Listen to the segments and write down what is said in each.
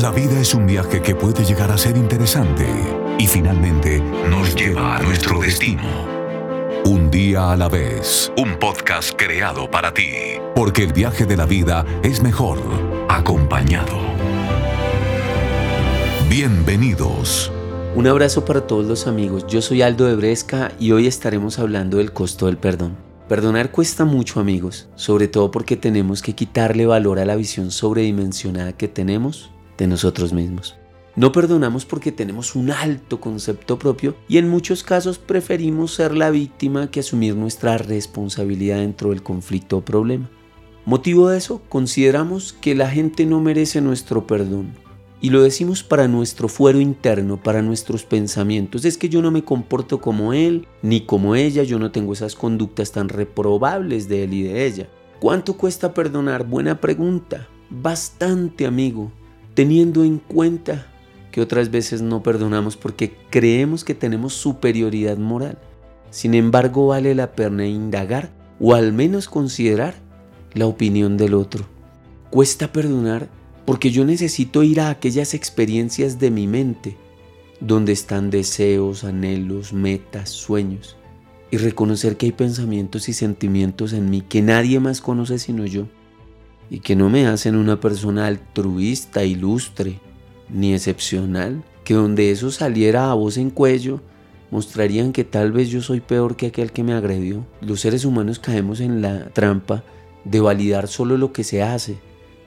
La vida es un viaje que puede llegar a ser interesante y finalmente nos lleva a nuestro destino. Un día a la vez, un podcast creado para ti, porque el viaje de la vida es mejor acompañado. Bienvenidos. Un abrazo para todos los amigos, yo soy Aldo de Bresca y hoy estaremos hablando del costo del perdón. Perdonar cuesta mucho amigos, sobre todo porque tenemos que quitarle valor a la visión sobredimensionada que tenemos de nosotros mismos. No perdonamos porque tenemos un alto concepto propio y en muchos casos preferimos ser la víctima que asumir nuestra responsabilidad dentro del conflicto o problema. Motivo de eso, consideramos que la gente no merece nuestro perdón. Y lo decimos para nuestro fuero interno, para nuestros pensamientos. Es que yo no me comporto como él, ni como ella, yo no tengo esas conductas tan reprobables de él y de ella. ¿Cuánto cuesta perdonar? Buena pregunta. Bastante, amigo teniendo en cuenta que otras veces no perdonamos porque creemos que tenemos superioridad moral. Sin embargo, vale la pena indagar o al menos considerar la opinión del otro. Cuesta perdonar porque yo necesito ir a aquellas experiencias de mi mente, donde están deseos, anhelos, metas, sueños, y reconocer que hay pensamientos y sentimientos en mí que nadie más conoce sino yo y que no me hacen una persona altruista, ilustre, ni excepcional, que donde eso saliera a voz en cuello, mostrarían que tal vez yo soy peor que aquel que me agredió. Los seres humanos caemos en la trampa de validar solo lo que se hace,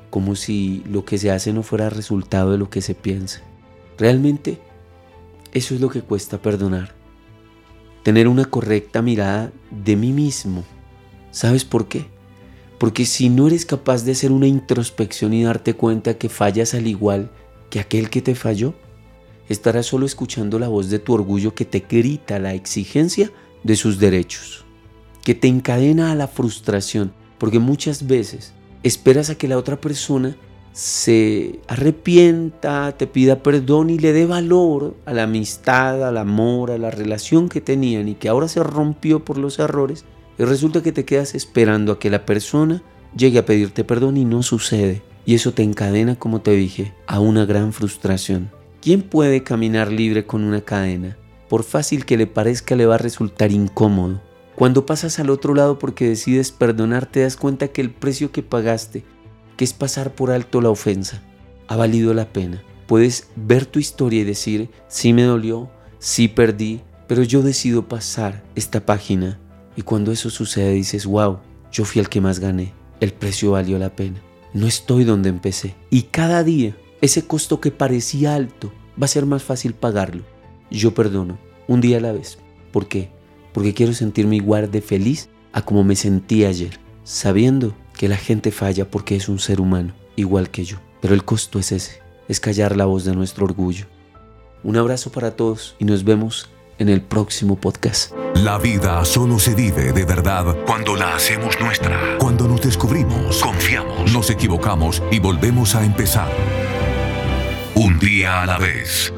como si lo que se hace no fuera resultado de lo que se piensa. Realmente, eso es lo que cuesta perdonar. Tener una correcta mirada de mí mismo. ¿Sabes por qué? Porque si no eres capaz de hacer una introspección y darte cuenta que fallas al igual que aquel que te falló, estarás solo escuchando la voz de tu orgullo que te grita la exigencia de sus derechos, que te encadena a la frustración, porque muchas veces esperas a que la otra persona se arrepienta, te pida perdón y le dé valor a la amistad, al amor, a la relación que tenían y que ahora se rompió por los errores y resulta que te quedas esperando a que la persona llegue a pedirte perdón y no sucede. Y eso te encadena, como te dije, a una gran frustración. ¿Quién puede caminar libre con una cadena? Por fácil que le parezca, le va a resultar incómodo. Cuando pasas al otro lado porque decides perdonar, te das cuenta que el precio que pagaste, que es pasar por alto la ofensa, ha valido la pena. Puedes ver tu historia y decir, sí me dolió, sí perdí, pero yo decido pasar esta página y cuando eso sucede dices, wow, yo fui el que más gané, el precio valió la pena. No estoy donde empecé. Y cada día, ese costo que parecía alto, va a ser más fácil pagarlo. Yo perdono, un día a la vez. ¿Por qué? Porque quiero sentirme igual de feliz a como me sentí ayer, sabiendo que la gente falla porque es un ser humano, igual que yo. Pero el costo es ese, es callar la voz de nuestro orgullo. Un abrazo para todos y nos vemos en el próximo podcast. La vida solo se vive de verdad cuando la hacemos nuestra. Cuando nos descubrimos, confiamos, nos equivocamos y volvemos a empezar. Un día a la vez.